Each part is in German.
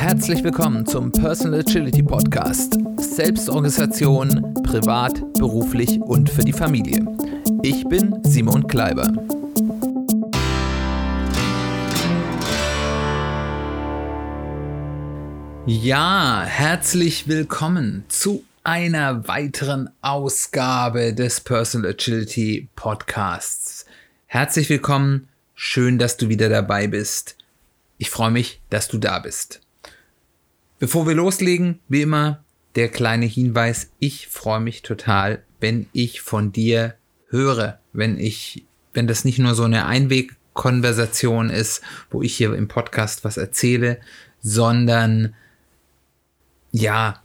Herzlich willkommen zum Personal Agility Podcast. Selbstorganisation, privat, beruflich und für die Familie. Ich bin Simon Kleiber. Ja, herzlich willkommen zu einer weiteren Ausgabe des Personal Agility Podcasts. Herzlich willkommen, schön, dass du wieder dabei bist. Ich freue mich, dass du da bist. Bevor wir loslegen, wie immer, der kleine Hinweis, ich freue mich total, wenn ich von dir höre, wenn ich, wenn das nicht nur so eine Einwegkonversation ist, wo ich hier im Podcast was erzähle, sondern ja,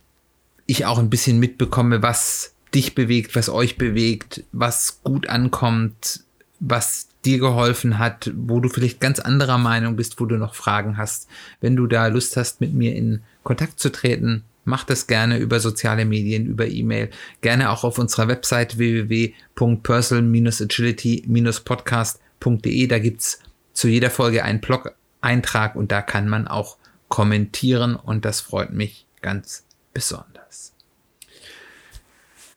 ich auch ein bisschen mitbekomme, was dich bewegt, was euch bewegt, was gut ankommt, was dir geholfen hat, wo du vielleicht ganz anderer Meinung bist, wo du noch Fragen hast. Wenn du da Lust hast, mit mir in Kontakt zu treten, mach das gerne über soziale Medien, über E-Mail, gerne auch auf unserer Website www.personal-agility-podcast.de. Da gibt's zu jeder Folge einen Blog-Eintrag und da kann man auch kommentieren und das freut mich ganz besonders.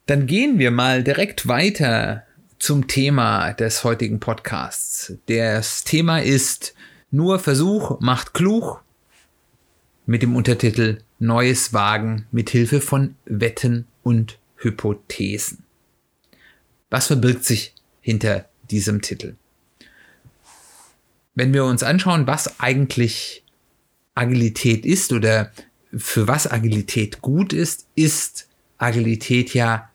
Dann gehen wir mal direkt weiter zum Thema des heutigen Podcasts. Das Thema ist Nur Versuch macht klug mit dem Untertitel Neues Wagen mit Hilfe von Wetten und Hypothesen. Was verbirgt sich hinter diesem Titel? Wenn wir uns anschauen, was eigentlich Agilität ist oder für was Agilität gut ist, ist Agilität ja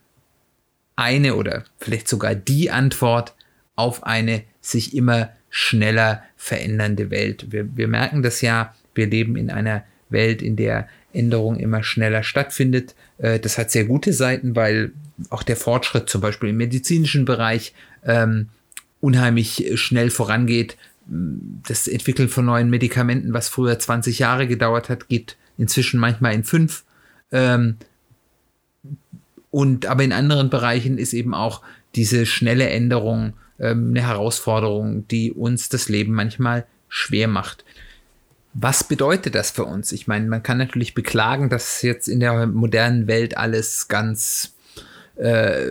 eine oder vielleicht sogar die Antwort auf eine sich immer schneller verändernde Welt. Wir, wir merken das ja, wir leben in einer Welt, in der Änderung immer schneller stattfindet. Äh, das hat sehr gute Seiten, weil auch der Fortschritt zum Beispiel im medizinischen Bereich ähm, unheimlich schnell vorangeht. Das Entwickeln von neuen Medikamenten, was früher 20 Jahre gedauert hat, geht inzwischen manchmal in fünf. Ähm, und aber in anderen Bereichen ist eben auch diese schnelle Änderung ähm, eine Herausforderung, die uns das Leben manchmal schwer macht. Was bedeutet das für uns? Ich meine, man kann natürlich beklagen, dass jetzt in der modernen Welt alles ganz äh,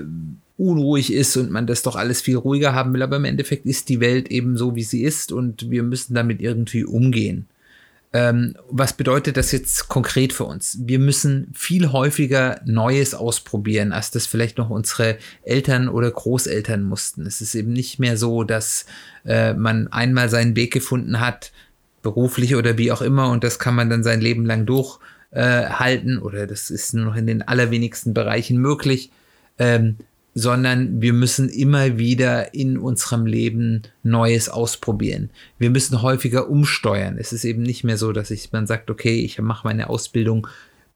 unruhig ist und man das doch alles viel ruhiger haben will, aber im Endeffekt ist die Welt eben so, wie sie ist und wir müssen damit irgendwie umgehen. Ähm, was bedeutet das jetzt konkret für uns? Wir müssen viel häufiger Neues ausprobieren, als das vielleicht noch unsere Eltern oder Großeltern mussten. Es ist eben nicht mehr so, dass äh, man einmal seinen Weg gefunden hat, beruflich oder wie auch immer, und das kann man dann sein Leben lang durchhalten, äh, oder das ist nur noch in den allerwenigsten Bereichen möglich. Ähm, sondern wir müssen immer wieder in unserem Leben Neues ausprobieren. Wir müssen häufiger umsteuern. Es ist eben nicht mehr so, dass ich, man sagt, okay, ich mache meine Ausbildung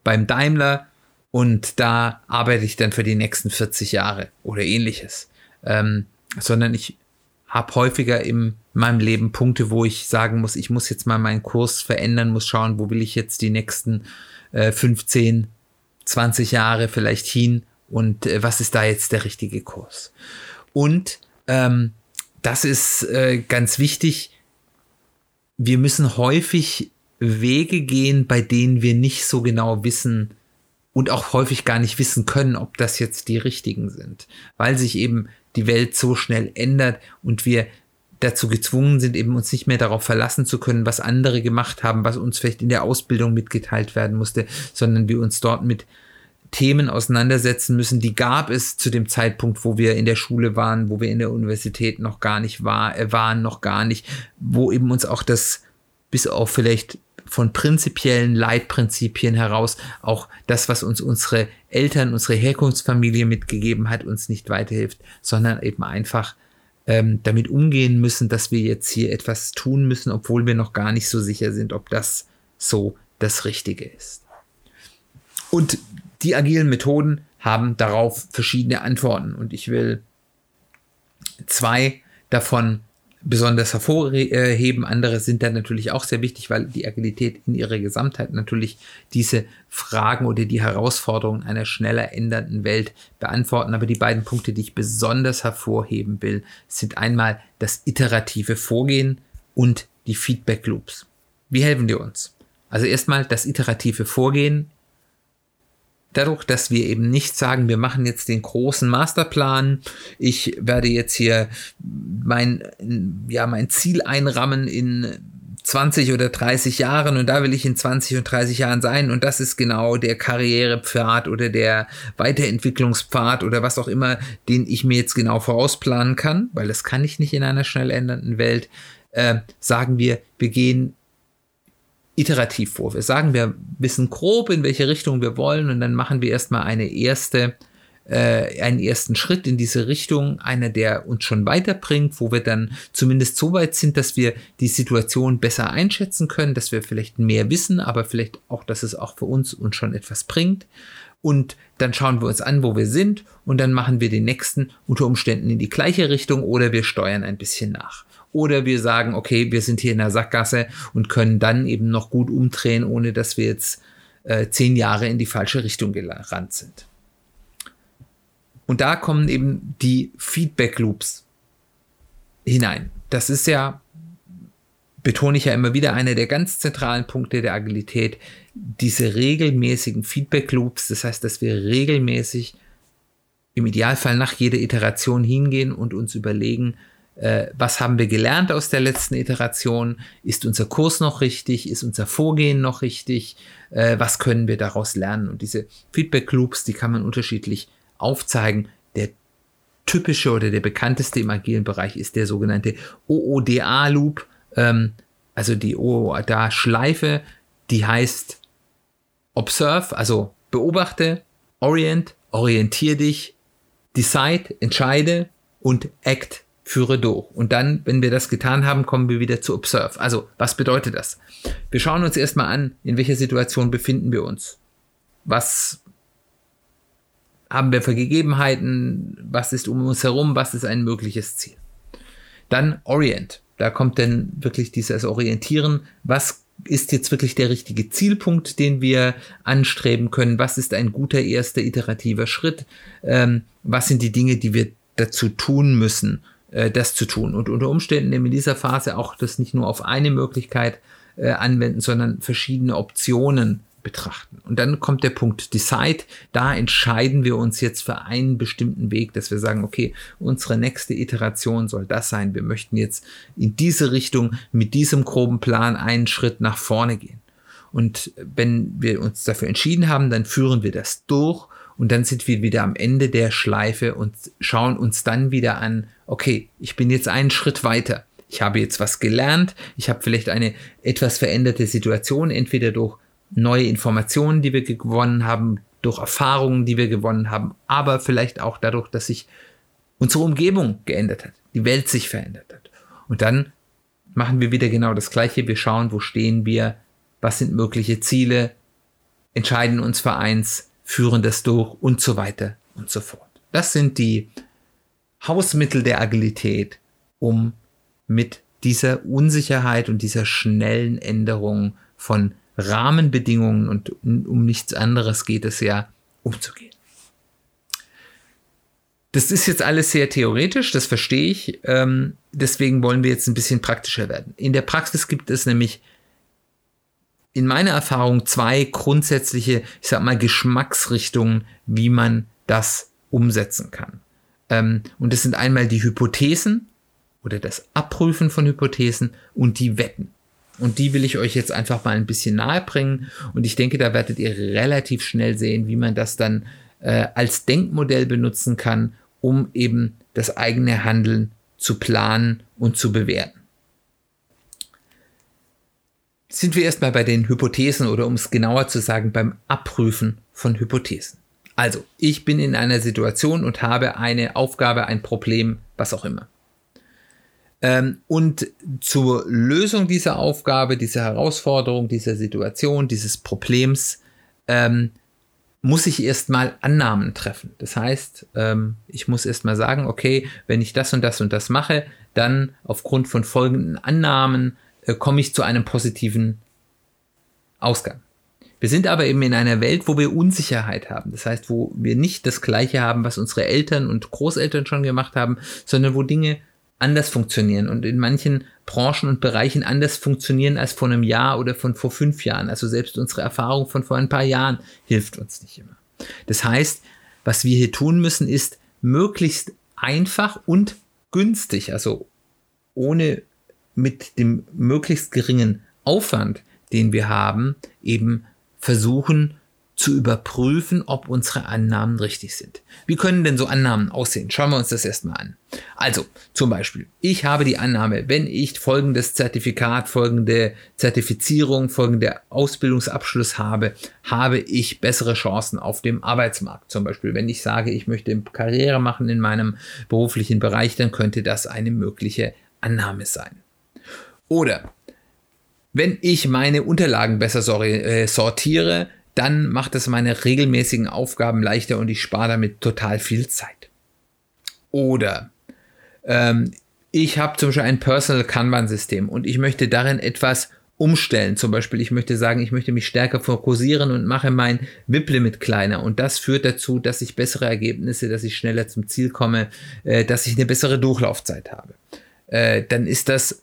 beim Daimler und da arbeite ich dann für die nächsten 40 Jahre oder ähnliches. Ähm, sondern ich habe häufiger in meinem Leben Punkte, wo ich sagen muss, ich muss jetzt mal meinen Kurs verändern, muss schauen, wo will ich jetzt die nächsten äh, 15, 20 Jahre vielleicht hin und äh, was ist da jetzt der richtige Kurs. Und ähm, das ist äh, ganz wichtig. Wir müssen häufig Wege gehen, bei denen wir nicht so genau wissen und auch häufig gar nicht wissen können, ob das jetzt die richtigen sind, weil sich eben die Welt so schnell ändert und wir dazu gezwungen sind, eben uns nicht mehr darauf verlassen zu können, was andere gemacht haben, was uns vielleicht in der Ausbildung mitgeteilt werden musste, sondern wir uns dort mit Themen auseinandersetzen müssen, die gab es zu dem Zeitpunkt, wo wir in der Schule waren, wo wir in der Universität noch gar nicht war, äh, waren, noch gar nicht, wo eben uns auch das bis auf vielleicht von prinzipiellen Leitprinzipien heraus auch das, was uns unsere Eltern, unsere Herkunftsfamilie mitgegeben hat, uns nicht weiterhilft, sondern eben einfach ähm, damit umgehen müssen, dass wir jetzt hier etwas tun müssen, obwohl wir noch gar nicht so sicher sind, ob das so das Richtige ist. Und die agilen Methoden haben darauf verschiedene Antworten und ich will zwei davon besonders hervorheben. Andere sind dann natürlich auch sehr wichtig, weil die Agilität in ihrer Gesamtheit natürlich diese Fragen oder die Herausforderungen einer schneller ändernden Welt beantworten. Aber die beiden Punkte, die ich besonders hervorheben will, sind einmal das iterative Vorgehen und die Feedback Loops. Wie helfen die uns? Also erstmal das iterative Vorgehen. Dadurch, dass wir eben nicht sagen, wir machen jetzt den großen Masterplan, ich werde jetzt hier mein, ja, mein Ziel einrammen in 20 oder 30 Jahren und da will ich in 20 und 30 Jahren sein und das ist genau der Karrierepfad oder der Weiterentwicklungspfad oder was auch immer, den ich mir jetzt genau vorausplanen kann, weil das kann ich nicht in einer schnell ändernden Welt, äh, sagen wir, wir gehen iterativ vor. Wir sagen, wir wissen grob, in welche Richtung wir wollen und dann machen wir erstmal eine erste äh, einen ersten Schritt in diese Richtung, einer, der uns schon weiterbringt, wo wir dann zumindest so weit sind, dass wir die Situation besser einschätzen können, dass wir vielleicht mehr wissen, aber vielleicht auch, dass es auch für uns uns schon etwas bringt. Und dann schauen wir uns an, wo wir sind und dann machen wir den nächsten unter Umständen in die gleiche Richtung oder wir steuern ein bisschen nach. Oder wir sagen, okay, wir sind hier in der Sackgasse und können dann eben noch gut umdrehen, ohne dass wir jetzt äh, zehn Jahre in die falsche Richtung gerannt sind. Und da kommen eben die Feedback Loops hinein. Das ist ja, betone ich ja immer wieder, einer der ganz zentralen Punkte der Agilität, diese regelmäßigen Feedback Loops. Das heißt, dass wir regelmäßig im Idealfall nach jeder Iteration hingehen und uns überlegen, äh, was haben wir gelernt aus der letzten Iteration? Ist unser Kurs noch richtig? Ist unser Vorgehen noch richtig? Äh, was können wir daraus lernen? Und diese Feedback Loops, die kann man unterschiedlich aufzeigen. Der typische oder der bekannteste im agilen Bereich ist der sogenannte OODA-Loop, ähm, also die OODA-Schleife, die heißt Observe, also beobachte, Orient, orientier dich, Decide, entscheide und Act, führe durch. Und dann, wenn wir das getan haben, kommen wir wieder zu Observe. Also, was bedeutet das? Wir schauen uns erstmal an, in welcher Situation befinden wir uns. Was haben wir für Gegebenheiten, was ist um uns herum, was ist ein mögliches Ziel. Dann Orient. Da kommt dann wirklich dieses Orientieren, was ist jetzt wirklich der richtige Zielpunkt, den wir anstreben können, was ist ein guter erster iterativer Schritt, ähm, was sind die Dinge, die wir dazu tun müssen, äh, das zu tun. Und unter Umständen in dieser Phase auch das nicht nur auf eine Möglichkeit äh, anwenden, sondern verschiedene Optionen betrachten. Und dann kommt der Punkt Decide. Da entscheiden wir uns jetzt für einen bestimmten Weg, dass wir sagen, okay, unsere nächste Iteration soll das sein. Wir möchten jetzt in diese Richtung mit diesem groben Plan einen Schritt nach vorne gehen. Und wenn wir uns dafür entschieden haben, dann führen wir das durch und dann sind wir wieder am Ende der Schleife und schauen uns dann wieder an, okay, ich bin jetzt einen Schritt weiter. Ich habe jetzt was gelernt, ich habe vielleicht eine etwas veränderte Situation, entweder durch neue Informationen, die wir gewonnen haben, durch Erfahrungen, die wir gewonnen haben, aber vielleicht auch dadurch, dass sich unsere Umgebung geändert hat, die Welt sich verändert hat. Und dann machen wir wieder genau das Gleiche. Wir schauen, wo stehen wir, was sind mögliche Ziele, entscheiden uns für eins, führen das durch und so weiter und so fort. Das sind die Hausmittel der Agilität, um mit dieser Unsicherheit und dieser schnellen Änderung von Rahmenbedingungen und um nichts anderes geht es ja umzugehen. Das ist jetzt alles sehr theoretisch, das verstehe ich. Ähm, deswegen wollen wir jetzt ein bisschen praktischer werden. In der Praxis gibt es nämlich in meiner Erfahrung zwei grundsätzliche, ich sag mal, Geschmacksrichtungen, wie man das umsetzen kann. Ähm, und das sind einmal die Hypothesen oder das Abprüfen von Hypothesen und die Wetten. Und die will ich euch jetzt einfach mal ein bisschen nahe bringen. Und ich denke, da werdet ihr relativ schnell sehen, wie man das dann äh, als Denkmodell benutzen kann, um eben das eigene Handeln zu planen und zu bewerten. Sind wir erstmal bei den Hypothesen oder um es genauer zu sagen, beim Abprüfen von Hypothesen. Also, ich bin in einer Situation und habe eine Aufgabe, ein Problem, was auch immer. Ähm, und zur Lösung dieser Aufgabe, dieser Herausforderung, dieser Situation, dieses Problems, ähm, muss ich erstmal Annahmen treffen. Das heißt, ähm, ich muss erstmal sagen, okay, wenn ich das und das und das mache, dann aufgrund von folgenden Annahmen äh, komme ich zu einem positiven Ausgang. Wir sind aber eben in einer Welt, wo wir Unsicherheit haben. Das heißt, wo wir nicht das Gleiche haben, was unsere Eltern und Großeltern schon gemacht haben, sondern wo Dinge anders funktionieren und in manchen Branchen und Bereichen anders funktionieren als vor einem Jahr oder von vor fünf Jahren. Also selbst unsere Erfahrung von vor ein paar Jahren hilft uns nicht immer. Das heißt, was wir hier tun müssen, ist möglichst einfach und günstig, also ohne mit dem möglichst geringen Aufwand, den wir haben, eben versuchen, zu überprüfen, ob unsere Annahmen richtig sind. Wie können denn so Annahmen aussehen? Schauen wir uns das erstmal an. Also, zum Beispiel, ich habe die Annahme, wenn ich folgendes Zertifikat, folgende Zertifizierung, folgende Ausbildungsabschluss habe, habe ich bessere Chancen auf dem Arbeitsmarkt. Zum Beispiel, wenn ich sage, ich möchte Karriere machen in meinem beruflichen Bereich, dann könnte das eine mögliche Annahme sein. Oder wenn ich meine Unterlagen besser äh, sortiere, dann macht es meine regelmäßigen Aufgaben leichter und ich spare damit total viel Zeit. Oder ähm, ich habe zum Beispiel ein Personal Kanban-System und ich möchte darin etwas umstellen. Zum Beispiel, ich möchte sagen, ich möchte mich stärker fokussieren und mache mein WIP-Limit kleiner. Und das führt dazu, dass ich bessere Ergebnisse, dass ich schneller zum Ziel komme, äh, dass ich eine bessere Durchlaufzeit habe. Äh, dann ist das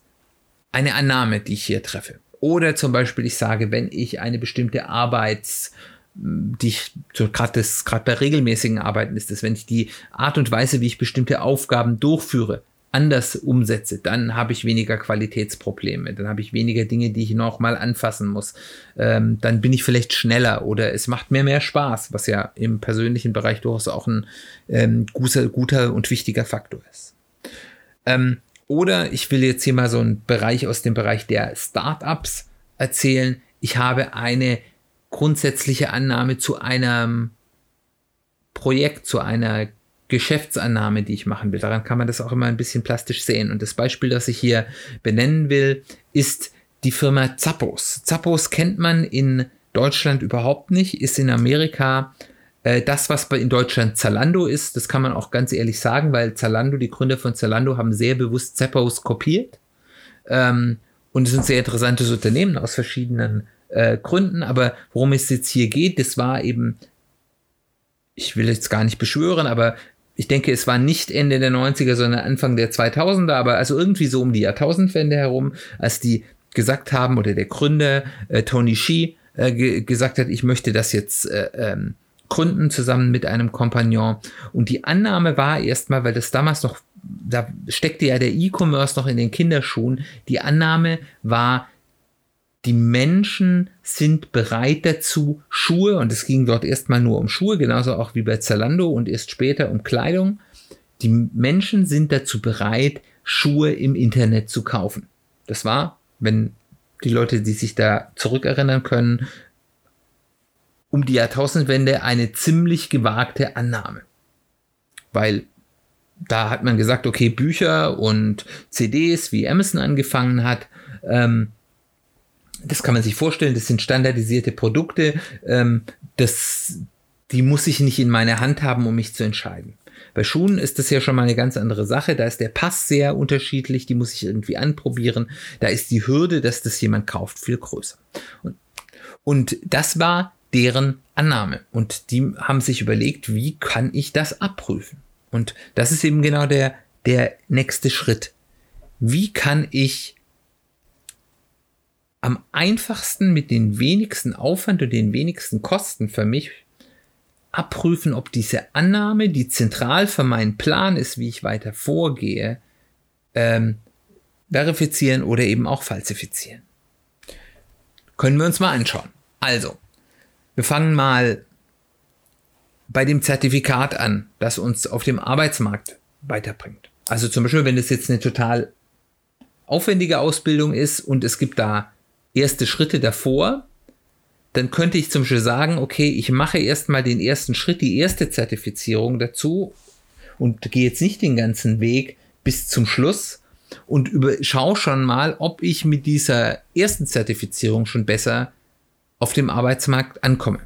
eine Annahme, die ich hier treffe. Oder zum Beispiel, ich sage, wenn ich eine bestimmte Arbeits, die ich so gerade bei regelmäßigen Arbeiten ist es, wenn ich die Art und Weise, wie ich bestimmte Aufgaben durchführe, anders umsetze, dann habe ich weniger Qualitätsprobleme, dann habe ich weniger Dinge, die ich noch mal anfassen muss. Ähm, dann bin ich vielleicht schneller oder es macht mir mehr Spaß, was ja im persönlichen Bereich durchaus auch ein ähm, guter, guter und wichtiger Faktor ist. Ähm, oder ich will jetzt hier mal so einen Bereich aus dem Bereich der Startups erzählen. Ich habe eine grundsätzliche Annahme zu einem Projekt, zu einer Geschäftsannahme, die ich machen will. Daran kann man das auch immer ein bisschen plastisch sehen. Und das Beispiel, das ich hier benennen will, ist die Firma Zappos. Zappos kennt man in Deutschland überhaupt nicht, ist in Amerika das, was in Deutschland Zalando ist, das kann man auch ganz ehrlich sagen, weil Zalando, die Gründer von Zalando, haben sehr bewusst Zappos kopiert. Ähm, und es sind sehr interessantes Unternehmen aus verschiedenen äh, Gründen. Aber worum es jetzt hier geht, das war eben, ich will jetzt gar nicht beschwören, aber ich denke, es war nicht Ende der 90er, sondern Anfang der 2000er, aber also irgendwie so um die Jahrtausendwende herum, als die gesagt haben, oder der Gründer äh, Tony Shee äh, gesagt hat, ich möchte das jetzt äh, ähm, gründen zusammen mit einem Kompagnon. Und die Annahme war erstmal, weil das damals noch, da steckte ja der E-Commerce noch in den Kinderschuhen, die Annahme war, die Menschen sind bereit dazu, Schuhe, und es ging dort erstmal nur um Schuhe, genauso auch wie bei Zalando und erst später um Kleidung. Die Menschen sind dazu bereit, Schuhe im Internet zu kaufen. Das war, wenn die Leute, die sich da zurückerinnern können, um die Jahrtausendwende eine ziemlich gewagte Annahme. Weil da hat man gesagt, okay, Bücher und CDs, wie Amazon angefangen hat, ähm, das kann man sich vorstellen, das sind standardisierte Produkte, ähm, das, die muss ich nicht in meiner Hand haben, um mich zu entscheiden. Bei Schuhen ist das ja schon mal eine ganz andere Sache. Da ist der Pass sehr unterschiedlich, die muss ich irgendwie anprobieren. Da ist die Hürde, dass das jemand kauft, viel größer. Und, und das war deren Annahme. Und die haben sich überlegt, wie kann ich das abprüfen? Und das ist eben genau der, der nächste Schritt. Wie kann ich am einfachsten mit den wenigsten Aufwand und den wenigsten Kosten für mich abprüfen, ob diese Annahme, die zentral für meinen Plan ist, wie ich weiter vorgehe, ähm, verifizieren oder eben auch falsifizieren. Können wir uns mal anschauen. Also, wir fangen mal bei dem Zertifikat an, das uns auf dem Arbeitsmarkt weiterbringt. Also zum Beispiel, wenn es jetzt eine total aufwendige Ausbildung ist und es gibt da erste Schritte davor, dann könnte ich zum Beispiel sagen, okay, ich mache erstmal den ersten Schritt, die erste Zertifizierung dazu und gehe jetzt nicht den ganzen Weg bis zum Schluss und schau schon mal, ob ich mit dieser ersten Zertifizierung schon besser auf dem Arbeitsmarkt ankomme.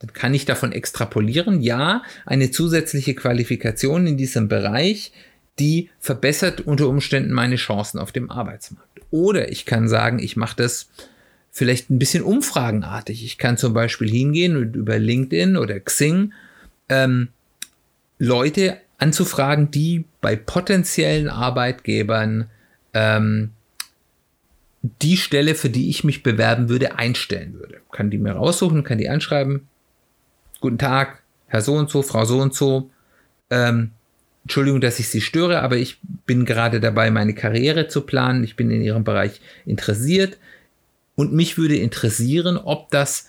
Dann kann ich davon extrapolieren, ja, eine zusätzliche Qualifikation in diesem Bereich, die verbessert unter Umständen meine Chancen auf dem Arbeitsmarkt. Oder ich kann sagen, ich mache das vielleicht ein bisschen umfragenartig. Ich kann zum Beispiel hingehen und über LinkedIn oder Xing ähm, Leute anzufragen, die bei potenziellen Arbeitgebern ähm, die Stelle, für die ich mich bewerben würde, einstellen würde. Kann die mir raussuchen, kann die anschreiben. Guten Tag, Herr so und so, Frau so und so. Ähm, Entschuldigung, dass ich Sie störe, aber ich bin gerade dabei, meine Karriere zu planen. Ich bin in Ihrem Bereich interessiert. Und mich würde interessieren, ob das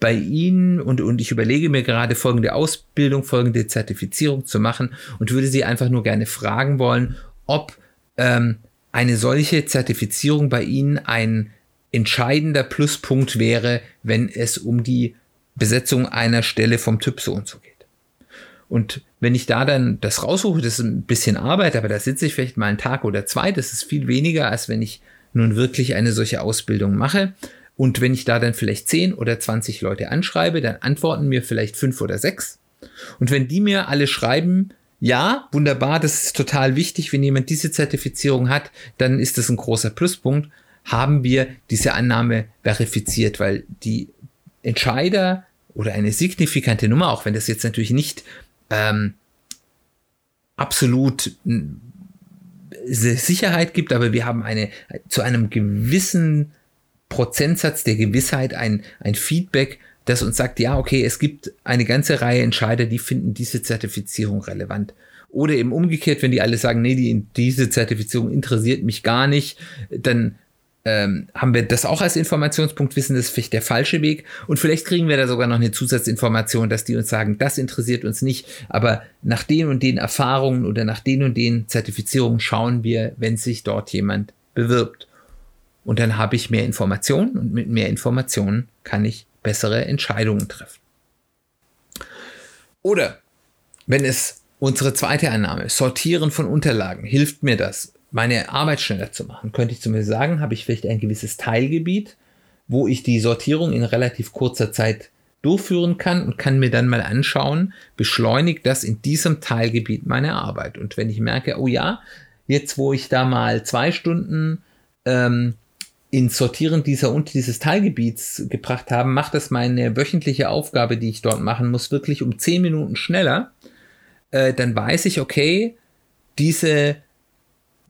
bei Ihnen und, und ich überlege mir gerade folgende Ausbildung, folgende Zertifizierung zu machen und würde Sie einfach nur gerne fragen wollen, ob ähm, eine solche Zertifizierung bei Ihnen ein entscheidender Pluspunkt wäre, wenn es um die Besetzung einer Stelle vom Typ so und so geht. Und wenn ich da dann das raussuche, das ist ein bisschen Arbeit, aber da sitze ich vielleicht mal einen Tag oder zwei, das ist viel weniger, als wenn ich nun wirklich eine solche Ausbildung mache. Und wenn ich da dann vielleicht 10 oder 20 Leute anschreibe, dann antworten mir vielleicht fünf oder sechs. Und wenn die mir alle schreiben, ja, wunderbar, das ist total wichtig, wenn jemand diese Zertifizierung hat, dann ist das ein großer Pluspunkt, haben wir diese Annahme verifiziert, weil die Entscheider oder eine signifikante Nummer, auch wenn das jetzt natürlich nicht ähm, absolut Sicherheit gibt, aber wir haben eine zu einem gewissen Prozentsatz der Gewissheit ein, ein Feedback, das uns sagt, ja, okay, es gibt eine ganze Reihe Entscheider, die finden diese Zertifizierung relevant. Oder eben umgekehrt, wenn die alle sagen, nee, die, diese Zertifizierung interessiert mich gar nicht, dann ähm, haben wir das auch als Informationspunkt, wissen, das ist vielleicht der falsche Weg. Und vielleicht kriegen wir da sogar noch eine Zusatzinformation, dass die uns sagen, das interessiert uns nicht, aber nach den und den Erfahrungen oder nach den und den Zertifizierungen schauen wir, wenn sich dort jemand bewirbt. Und dann habe ich mehr Informationen und mit mehr Informationen kann ich bessere Entscheidungen treffen. Oder wenn es unsere zweite Annahme, Sortieren von Unterlagen, hilft mir das, meine Arbeit schneller zu machen, könnte ich zumindest sagen, habe ich vielleicht ein gewisses Teilgebiet, wo ich die Sortierung in relativ kurzer Zeit durchführen kann und kann mir dann mal anschauen, beschleunigt das in diesem Teilgebiet meine Arbeit. Und wenn ich merke, oh ja, jetzt wo ich da mal zwei Stunden ähm, ins Sortieren dieser und dieses Teilgebiets gebracht haben, macht das meine wöchentliche Aufgabe, die ich dort machen muss, wirklich um zehn Minuten schneller. Äh, dann weiß ich, okay, diese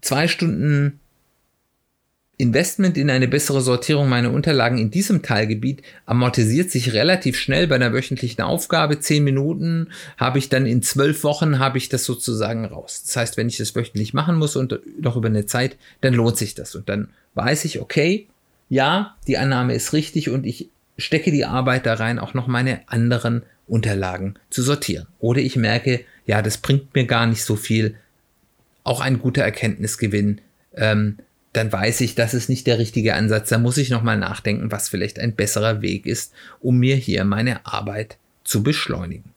zwei Stunden Investment in eine bessere Sortierung meiner Unterlagen in diesem Teilgebiet amortisiert sich relativ schnell bei einer wöchentlichen Aufgabe. Zehn Minuten habe ich dann in zwölf Wochen habe ich das sozusagen raus. Das heißt, wenn ich das wöchentlich machen muss und noch über eine Zeit, dann lohnt sich das. Und dann weiß ich, okay, ja, die Annahme ist richtig und ich stecke die Arbeit da rein, auch noch meine anderen Unterlagen zu sortieren. Oder ich merke, ja, das bringt mir gar nicht so viel. Auch ein guter Erkenntnisgewinn. Ähm, dann weiß ich, das ist nicht der richtige Ansatz. Da muss ich nochmal nachdenken, was vielleicht ein besserer Weg ist, um mir hier meine Arbeit zu beschleunigen.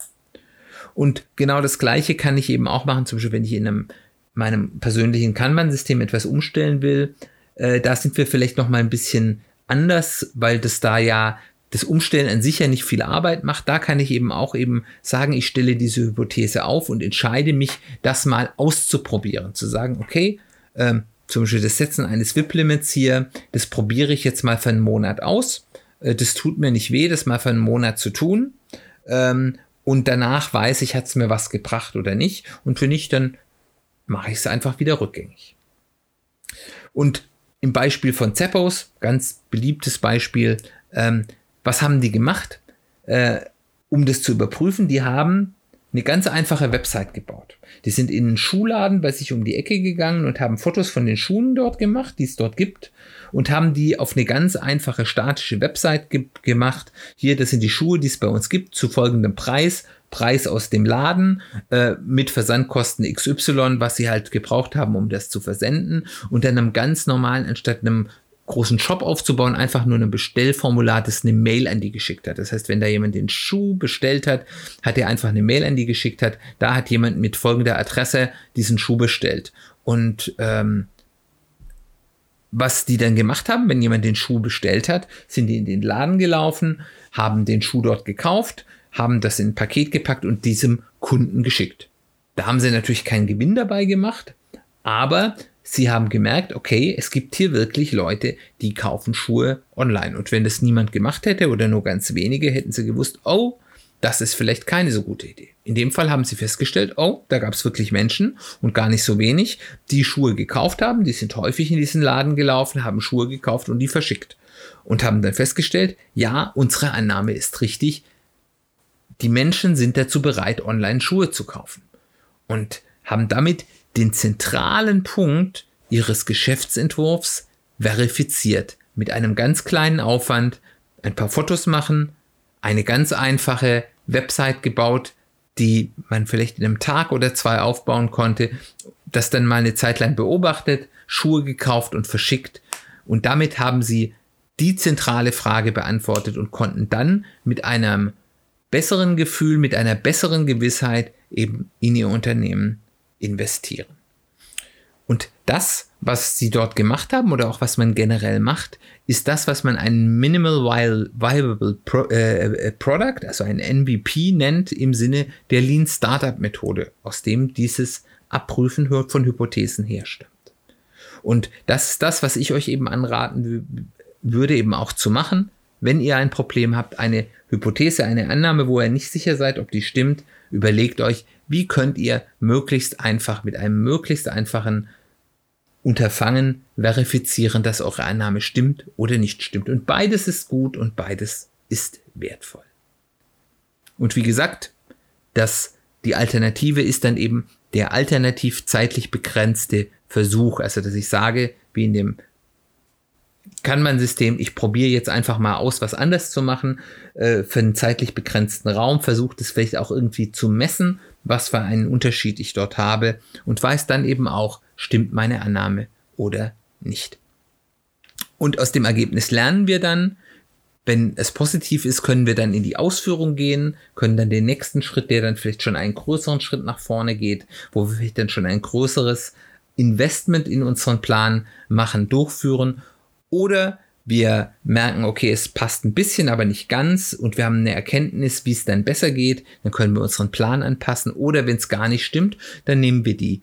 Und genau das Gleiche kann ich eben auch machen, zum Beispiel, wenn ich in einem, meinem persönlichen Kanban-System etwas umstellen will. Äh, da sind wir vielleicht nochmal ein bisschen anders, weil das da ja das Umstellen an sich ja nicht viel Arbeit macht. Da kann ich eben auch eben sagen, ich stelle diese Hypothese auf und entscheide mich, das mal auszuprobieren. Zu sagen, okay, ähm, zum Beispiel das Setzen eines WIP-Limits hier, das probiere ich jetzt mal für einen Monat aus. Äh, das tut mir nicht weh, das mal für einen Monat zu tun. Ähm, und danach weiß ich, hat es mir was gebracht oder nicht. Und wenn nicht, dann mache ich es einfach wieder rückgängig. Und im Beispiel von Zeppos, ganz beliebtes Beispiel, ähm, was haben die gemacht, äh, um das zu überprüfen? Die haben eine ganz einfache Website gebaut. Die sind in einen Schuhladen bei sich um die Ecke gegangen und haben Fotos von den Schuhen dort gemacht, die es dort gibt, und haben die auf eine ganz einfache statische Website ge gemacht. Hier, das sind die Schuhe, die es bei uns gibt, zu folgendem Preis. Preis aus dem Laden äh, mit Versandkosten XY, was sie halt gebraucht haben, um das zu versenden. Und dann einem ganz normalen, anstatt einem großen Shop aufzubauen, einfach nur ein Bestellformular, das eine Mail an die geschickt hat. Das heißt, wenn da jemand den Schuh bestellt hat, hat er einfach eine Mail an die geschickt hat. Da hat jemand mit folgender Adresse diesen Schuh bestellt. Und ähm, was die dann gemacht haben, wenn jemand den Schuh bestellt hat, sind die in den Laden gelaufen, haben den Schuh dort gekauft, haben das in ein Paket gepackt und diesem Kunden geschickt. Da haben sie natürlich keinen Gewinn dabei gemacht, aber sie haben gemerkt, okay, es gibt hier wirklich Leute, die kaufen Schuhe online. Und wenn das niemand gemacht hätte oder nur ganz wenige, hätten sie gewusst, oh, das ist vielleicht keine so gute Idee. In dem Fall haben sie festgestellt, oh, da gab es wirklich Menschen und gar nicht so wenig, die Schuhe gekauft haben, die sind häufig in diesen Laden gelaufen, haben Schuhe gekauft und die verschickt. Und haben dann festgestellt, ja, unsere Annahme ist richtig, die Menschen sind dazu bereit, online Schuhe zu kaufen. Und haben damit den zentralen Punkt ihres Geschäftsentwurfs verifiziert. Mit einem ganz kleinen Aufwand, ein paar Fotos machen, eine ganz einfache Website gebaut, die man vielleicht in einem Tag oder zwei aufbauen konnte, das dann mal eine Zeit lang beobachtet, Schuhe gekauft und verschickt. Und damit haben sie die zentrale Frage beantwortet und konnten dann mit einem besseren Gefühl, mit einer besseren Gewissheit eben in ihr Unternehmen investieren. Und das, was sie dort gemacht haben oder auch was man generell macht, ist das, was man ein Minimal Viable Pro, äh, äh Product, also ein MVP nennt im Sinne der Lean Startup Methode, aus dem dieses Abprüfen von Hypothesen herstammt. Und das ist das, was ich euch eben anraten würde, eben auch zu machen, wenn ihr ein Problem habt, eine Hypothese, eine Annahme, wo ihr nicht sicher seid, ob die stimmt, überlegt euch, wie könnt ihr möglichst einfach mit einem möglichst einfachen Unterfangen verifizieren, dass eure Annahme stimmt oder nicht stimmt. Und beides ist gut und beides ist wertvoll. Und wie gesagt, dass die Alternative ist dann eben der alternativ zeitlich begrenzte Versuch. Also, dass ich sage, wie in dem kann man System, ich probiere jetzt einfach mal aus, was anders zu machen, äh, für einen zeitlich begrenzten Raum, versucht es vielleicht auch irgendwie zu messen, was für einen Unterschied ich dort habe und weiß dann eben auch, stimmt meine Annahme oder nicht. Und aus dem Ergebnis lernen wir dann, wenn es positiv ist, können wir dann in die Ausführung gehen, können dann den nächsten Schritt, der dann vielleicht schon einen größeren Schritt nach vorne geht, wo wir vielleicht dann schon ein größeres Investment in unseren Plan machen, durchführen oder wir merken, okay, es passt ein bisschen, aber nicht ganz. Und wir haben eine Erkenntnis, wie es dann besser geht, dann können wir unseren Plan anpassen. Oder wenn es gar nicht stimmt, dann nehmen wir die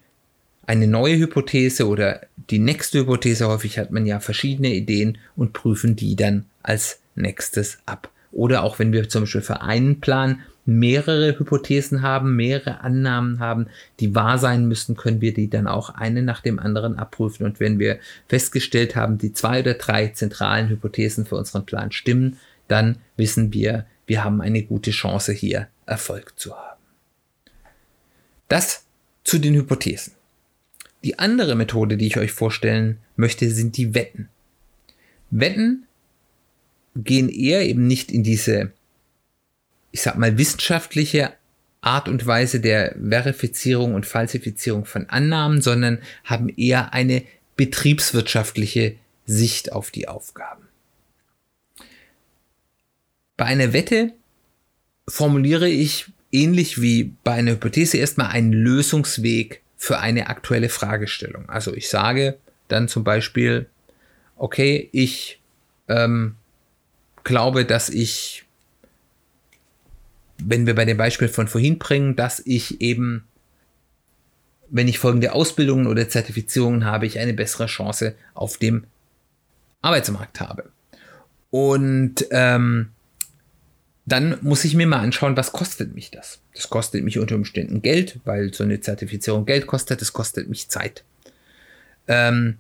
eine neue Hypothese oder die nächste Hypothese, häufig hat man ja verschiedene Ideen und prüfen die dann als nächstes ab. Oder auch wenn wir zum Beispiel für einen Plan mehrere Hypothesen haben, mehrere Annahmen haben, die wahr sein müssen, können wir die dann auch eine nach dem anderen abprüfen. Und wenn wir festgestellt haben, die zwei oder drei zentralen Hypothesen für unseren Plan stimmen, dann wissen wir, wir haben eine gute Chance hier Erfolg zu haben. Das zu den Hypothesen. Die andere Methode, die ich euch vorstellen möchte, sind die Wetten. Wetten gehen eher eben nicht in diese ich sag mal, wissenschaftliche Art und Weise der Verifizierung und Falsifizierung von Annahmen, sondern haben eher eine betriebswirtschaftliche Sicht auf die Aufgaben. Bei einer Wette formuliere ich ähnlich wie bei einer Hypothese erstmal einen Lösungsweg für eine aktuelle Fragestellung. Also ich sage dann zum Beispiel, okay, ich ähm, glaube, dass ich wenn wir bei dem Beispiel von vorhin bringen, dass ich eben, wenn ich folgende Ausbildungen oder Zertifizierungen habe, ich eine bessere Chance auf dem Arbeitsmarkt habe. Und ähm, dann muss ich mir mal anschauen, was kostet mich das? Das kostet mich unter Umständen Geld, weil so eine Zertifizierung Geld kostet, das kostet mich Zeit. Ähm,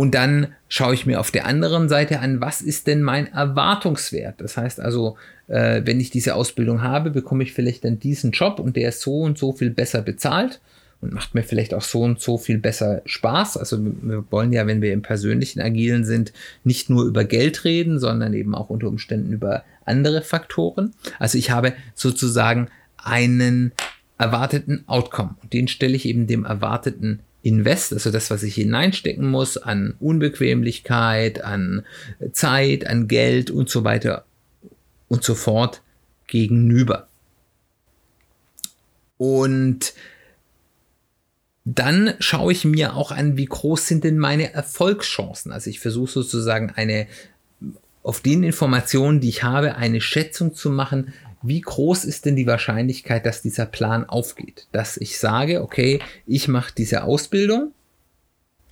und dann schaue ich mir auf der anderen Seite an, was ist denn mein Erwartungswert? Das heißt also, äh, wenn ich diese Ausbildung habe, bekomme ich vielleicht dann diesen Job und der ist so und so viel besser bezahlt und macht mir vielleicht auch so und so viel besser Spaß. Also wir wollen ja, wenn wir im persönlichen Agilen sind, nicht nur über Geld reden, sondern eben auch unter Umständen über andere Faktoren. Also ich habe sozusagen einen erwarteten Outcome und den stelle ich eben dem erwarteten Invest, also das, was ich hineinstecken muss an Unbequemlichkeit, an Zeit, an Geld und so weiter und so fort gegenüber. Und dann schaue ich mir auch an, wie groß sind denn meine Erfolgschancen. Also ich versuche sozusagen eine, auf den Informationen, die ich habe, eine Schätzung zu machen, wie groß ist denn die Wahrscheinlichkeit, dass dieser Plan aufgeht? Dass ich sage, okay, ich mache diese Ausbildung,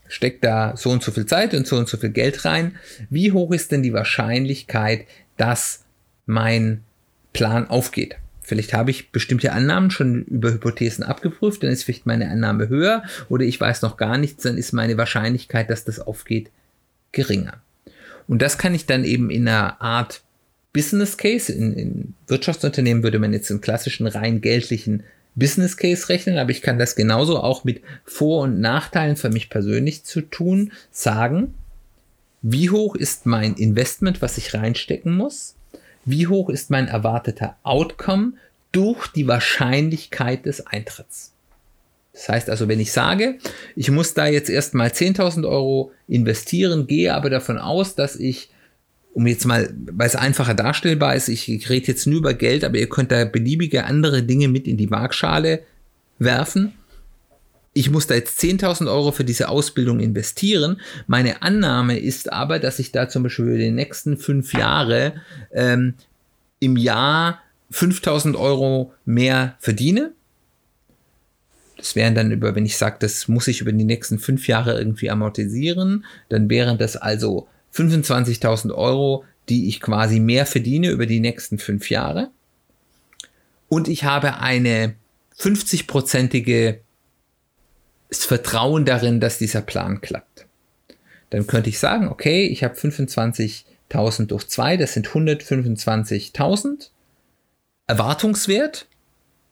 stecke da so und so viel Zeit und so und so viel Geld rein. Wie hoch ist denn die Wahrscheinlichkeit, dass mein Plan aufgeht? Vielleicht habe ich bestimmte Annahmen schon über Hypothesen abgeprüft, dann ist vielleicht meine Annahme höher oder ich weiß noch gar nichts, dann ist meine Wahrscheinlichkeit, dass das aufgeht, geringer. Und das kann ich dann eben in einer Art Business Case, in, in Wirtschaftsunternehmen würde man jetzt einen klassischen rein geldlichen Business Case rechnen, aber ich kann das genauso auch mit Vor- und Nachteilen für mich persönlich zu tun, sagen, wie hoch ist mein Investment, was ich reinstecken muss? Wie hoch ist mein erwarteter Outcome durch die Wahrscheinlichkeit des Eintritts? Das heißt also, wenn ich sage, ich muss da jetzt erstmal 10.000 Euro investieren, gehe aber davon aus, dass ich um jetzt mal, weil es einfacher darstellbar ist, ich rede jetzt nur über Geld, aber ihr könnt da beliebige andere Dinge mit in die Waagschale werfen. Ich muss da jetzt 10.000 Euro für diese Ausbildung investieren. Meine Annahme ist aber, dass ich da zum Beispiel für die nächsten fünf Jahre ähm, im Jahr 5.000 Euro mehr verdiene. Das wären dann über, wenn ich sage, das muss ich über die nächsten fünf Jahre irgendwie amortisieren, dann wären das also 25.000 Euro, die ich quasi mehr verdiene über die nächsten fünf Jahre. Und ich habe eine 50-prozentige Vertrauen darin, dass dieser Plan klappt. Dann könnte ich sagen, okay, ich habe 25.000 durch 2, das sind 125.000. Erwartungswert,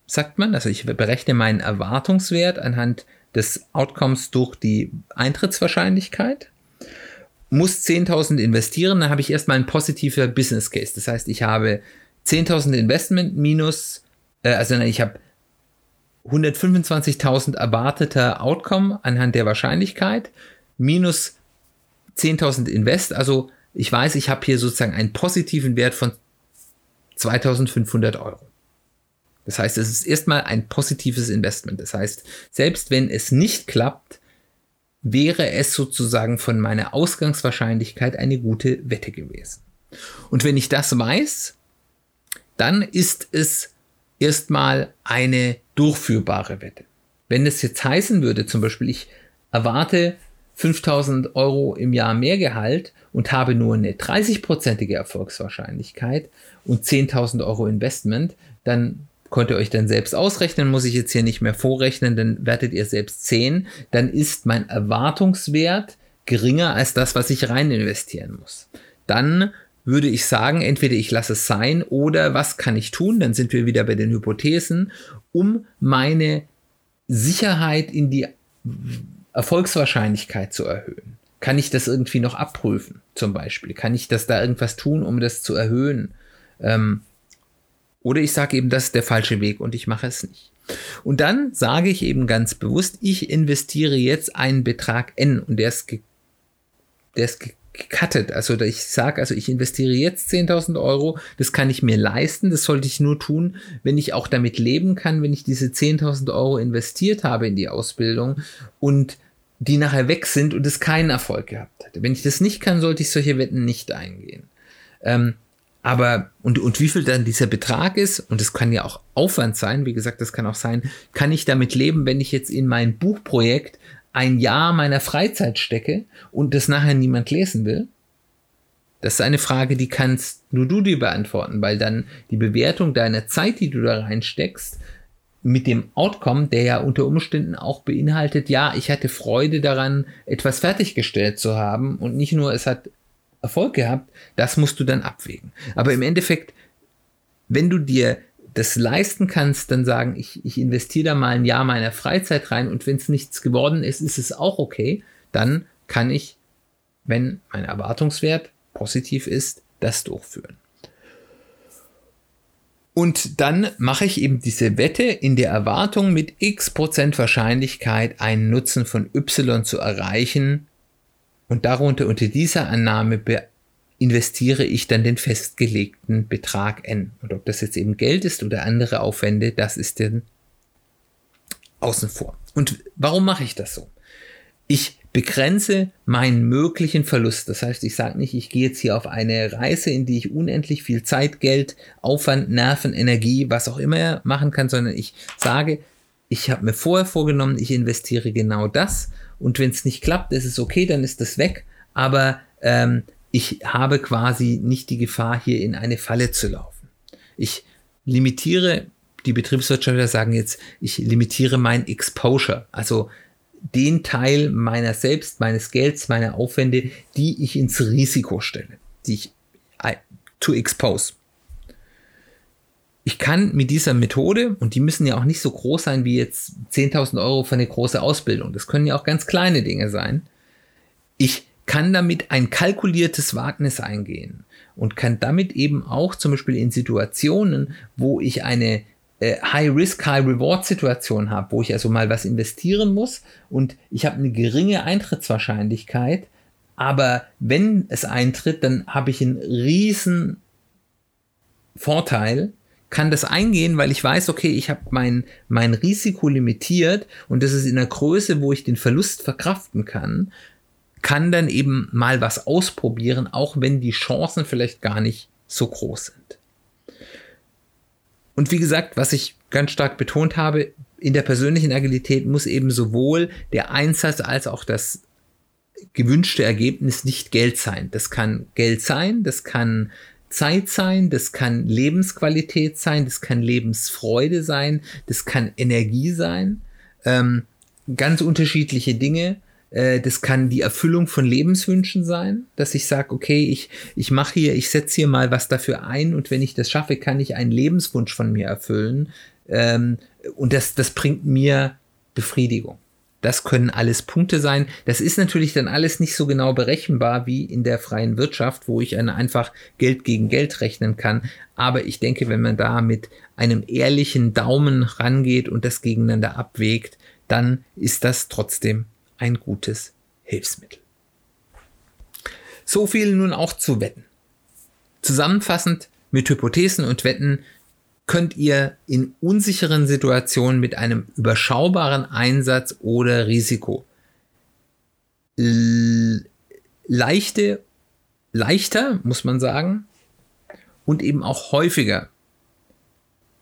sagt man, also ich berechne meinen Erwartungswert anhand des Outcomes durch die Eintrittswahrscheinlichkeit muss 10.000 investieren, dann habe ich erstmal einen positiver Business Case. Das heißt, ich habe 10.000 Investment minus, äh, also ich habe 125.000 erwarteter Outcome anhand der Wahrscheinlichkeit minus 10.000 Invest. Also ich weiß, ich habe hier sozusagen einen positiven Wert von 2.500 Euro. Das heißt, es ist erstmal ein positives Investment. Das heißt, selbst wenn es nicht klappt, wäre es sozusagen von meiner Ausgangswahrscheinlichkeit eine gute Wette gewesen. Und wenn ich das weiß, dann ist es erstmal eine durchführbare Wette. Wenn es jetzt heißen würde, zum Beispiel, ich erwarte 5000 Euro im Jahr mehr Gehalt und habe nur eine 30-prozentige Erfolgswahrscheinlichkeit und 10.000 Euro Investment, dann könnt ihr euch dann selbst ausrechnen, muss ich jetzt hier nicht mehr vorrechnen, dann wertet ihr selbst 10, dann ist mein Erwartungswert geringer als das, was ich rein investieren muss. Dann würde ich sagen, entweder ich lasse es sein oder was kann ich tun? Dann sind wir wieder bei den Hypothesen, um meine Sicherheit in die Erfolgswahrscheinlichkeit zu erhöhen. Kann ich das irgendwie noch abprüfen, zum Beispiel? Kann ich das da irgendwas tun, um das zu erhöhen? Ähm, oder ich sage eben, das ist der falsche Weg und ich mache es nicht. Und dann sage ich eben ganz bewusst, ich investiere jetzt einen Betrag N und der ist, der ist gecuttet. Also ich sage, also ich investiere jetzt 10.000 Euro, das kann ich mir leisten, das sollte ich nur tun, wenn ich auch damit leben kann, wenn ich diese 10.000 Euro investiert habe in die Ausbildung und die nachher weg sind und es keinen Erfolg gehabt hätte. Wenn ich das nicht kann, sollte ich solche Wetten nicht eingehen. Ähm, aber, und, und wie viel dann dieser Betrag ist, und es kann ja auch Aufwand sein, wie gesagt, das kann auch sein, kann ich damit leben, wenn ich jetzt in mein Buchprojekt ein Jahr meiner Freizeit stecke und das nachher niemand lesen will? Das ist eine Frage, die kannst nur du dir beantworten, weil dann die Bewertung deiner Zeit, die du da reinsteckst, mit dem Outcome, der ja unter Umständen auch beinhaltet, ja, ich hatte Freude daran, etwas fertiggestellt zu haben und nicht nur, es hat Erfolg gehabt, das musst du dann abwägen. Aber im Endeffekt, wenn du dir das leisten kannst, dann sagen, ich, ich investiere da mal ein Jahr meiner Freizeit rein und wenn es nichts geworden ist, ist es auch okay, dann kann ich, wenn mein Erwartungswert positiv ist, das durchführen. Und dann mache ich eben diese Wette in der Erwartung, mit x Prozent Wahrscheinlichkeit einen Nutzen von y zu erreichen, und darunter unter dieser Annahme investiere ich dann den festgelegten Betrag N. Und ob das jetzt eben Geld ist oder andere Aufwände, das ist dann außen vor. Und warum mache ich das so? Ich begrenze meinen möglichen Verlust. Das heißt, ich sage nicht, ich gehe jetzt hier auf eine Reise, in die ich unendlich viel Zeit, Geld, Aufwand, Nerven, Energie, was auch immer machen kann, sondern ich sage, ich habe mir vorher vorgenommen, ich investiere genau das und wenn es nicht klappt, ist es okay, dann ist das weg, aber ähm, ich habe quasi nicht die Gefahr, hier in eine Falle zu laufen. Ich limitiere, die Betriebswirtschaftler sagen jetzt, ich limitiere mein Exposure, also den Teil meiner selbst, meines Gelds, meiner Aufwände, die ich ins Risiko stelle, die ich to expose. Ich kann mit dieser Methode, und die müssen ja auch nicht so groß sein wie jetzt 10.000 Euro für eine große Ausbildung, das können ja auch ganz kleine Dinge sein, ich kann damit ein kalkuliertes Wagnis eingehen und kann damit eben auch zum Beispiel in Situationen, wo ich eine äh, High-Risk, High-Reward-Situation habe, wo ich also mal was investieren muss und ich habe eine geringe Eintrittswahrscheinlichkeit, aber wenn es eintritt, dann habe ich einen riesen Vorteil, kann das eingehen, weil ich weiß, okay, ich habe mein, mein Risiko limitiert und das ist in der Größe, wo ich den Verlust verkraften kann kann dann eben mal was ausprobieren, auch wenn die Chancen vielleicht gar nicht so groß sind. Und wie gesagt, was ich ganz stark betont habe, in der persönlichen Agilität muss eben sowohl der Einsatz als auch das gewünschte Ergebnis nicht Geld sein. Das kann Geld sein, das kann Zeit sein, das kann Lebensqualität sein, das kann Lebensfreude sein, das kann Energie sein. Ähm, ganz unterschiedliche Dinge. Äh, das kann die Erfüllung von Lebenswünschen sein, dass ich sage, okay, ich, ich mache hier, ich setze hier mal was dafür ein und wenn ich das schaffe, kann ich einen Lebenswunsch von mir erfüllen. Ähm, und das, das bringt mir Befriedigung. Das können alles Punkte sein. Das ist natürlich dann alles nicht so genau berechenbar wie in der freien Wirtschaft, wo ich einfach Geld gegen Geld rechnen kann. Aber ich denke, wenn man da mit einem ehrlichen Daumen rangeht und das gegeneinander abwägt, dann ist das trotzdem ein gutes Hilfsmittel. So viel nun auch zu Wetten. Zusammenfassend, mit Hypothesen und Wetten könnt ihr in unsicheren Situationen mit einem überschaubaren Einsatz oder Risiko leichte, leichter, muss man sagen, und eben auch häufiger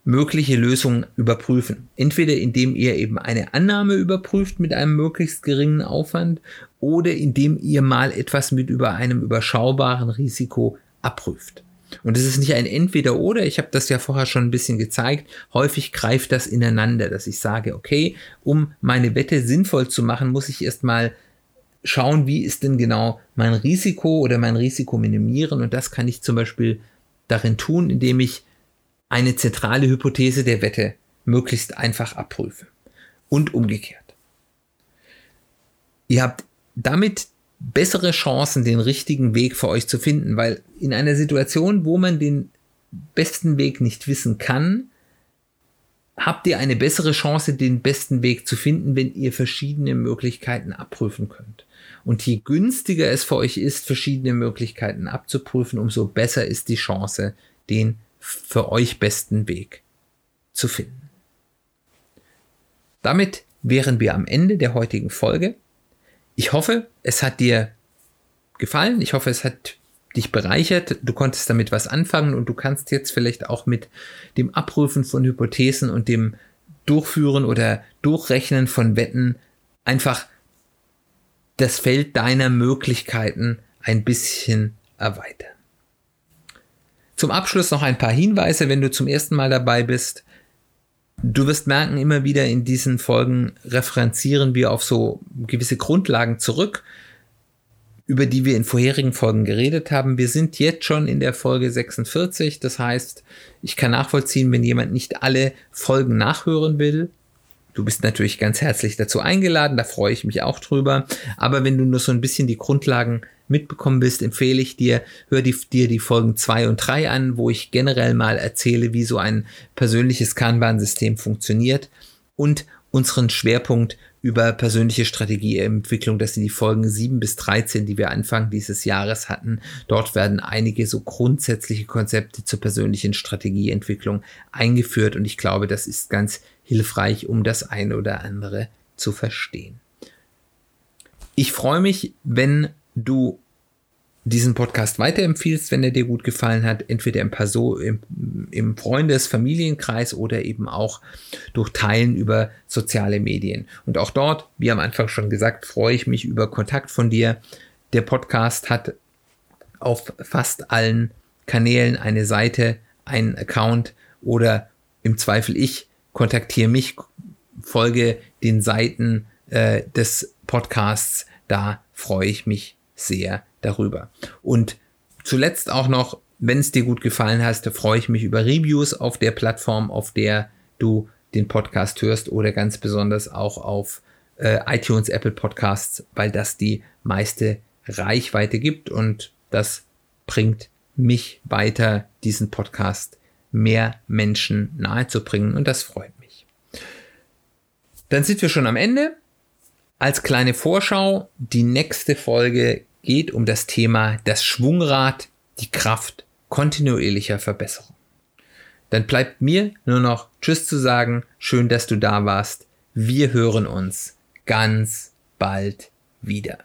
mögliche Lösungen überprüfen. Entweder indem ihr eben eine Annahme überprüft mit einem möglichst geringen Aufwand oder indem ihr mal etwas mit über einem überschaubaren Risiko abprüft. Und es ist nicht ein Entweder oder, ich habe das ja vorher schon ein bisschen gezeigt, häufig greift das ineinander, dass ich sage, okay, um meine Wette sinnvoll zu machen, muss ich erstmal schauen, wie ist denn genau mein Risiko oder mein Risiko minimieren und das kann ich zum Beispiel darin tun, indem ich eine zentrale Hypothese der Wette möglichst einfach abprüfe. Und umgekehrt. Ihr habt damit bessere Chancen, den richtigen Weg für euch zu finden, weil in einer Situation, wo man den besten Weg nicht wissen kann, habt ihr eine bessere Chance, den besten Weg zu finden, wenn ihr verschiedene Möglichkeiten abprüfen könnt. Und je günstiger es für euch ist, verschiedene Möglichkeiten abzuprüfen, umso besser ist die Chance, den für euch besten Weg zu finden. Damit wären wir am Ende der heutigen Folge. Ich hoffe, es hat dir gefallen. Ich hoffe, es hat dich bereichert. Du konntest damit was anfangen und du kannst jetzt vielleicht auch mit dem Abrufen von Hypothesen und dem Durchführen oder Durchrechnen von Wetten einfach das Feld deiner Möglichkeiten ein bisschen erweitern. Zum Abschluss noch ein paar Hinweise, wenn du zum ersten Mal dabei bist. Du wirst merken, immer wieder in diesen Folgen referenzieren wir auf so gewisse Grundlagen zurück, über die wir in vorherigen Folgen geredet haben. Wir sind jetzt schon in der Folge 46. Das heißt, ich kann nachvollziehen, wenn jemand nicht alle Folgen nachhören will. Du bist natürlich ganz herzlich dazu eingeladen, da freue ich mich auch drüber. Aber wenn du nur so ein bisschen die Grundlagen mitbekommen bist, empfehle ich dir, hör die, dir die Folgen 2 und 3 an, wo ich generell mal erzähle, wie so ein persönliches Kanban-System funktioniert und unseren Schwerpunkt über persönliche Strategieentwicklung. Das sind die Folgen 7 bis 13, die wir Anfang dieses Jahres hatten. Dort werden einige so grundsätzliche Konzepte zur persönlichen Strategieentwicklung eingeführt und ich glaube, das ist ganz hilfreich, um das eine oder andere zu verstehen. Ich freue mich, wenn du diesen Podcast weiterempfiehlst, wenn er dir gut gefallen hat, entweder im, Perso im, im Freundes-, Familienkreis oder eben auch durch Teilen über soziale Medien. Und auch dort, wie am Anfang schon gesagt, freue ich mich über Kontakt von dir. Der Podcast hat auf fast allen Kanälen eine Seite, einen Account oder im Zweifel ich, kontaktiere mich, folge den Seiten äh, des Podcasts. Da freue ich mich sehr darüber. Und zuletzt auch noch, wenn es dir gut gefallen hast, freue ich mich über Reviews auf der Plattform, auf der du den Podcast hörst oder ganz besonders auch auf äh, iTunes, Apple Podcasts, weil das die meiste Reichweite gibt und das bringt mich weiter, diesen Podcast mehr Menschen nahezubringen und das freut mich. Dann sind wir schon am Ende. Als kleine Vorschau, die nächste Folge geht um das Thema das Schwungrad, die Kraft kontinuierlicher Verbesserung. Dann bleibt mir nur noch Tschüss zu sagen. Schön, dass du da warst. Wir hören uns ganz bald wieder.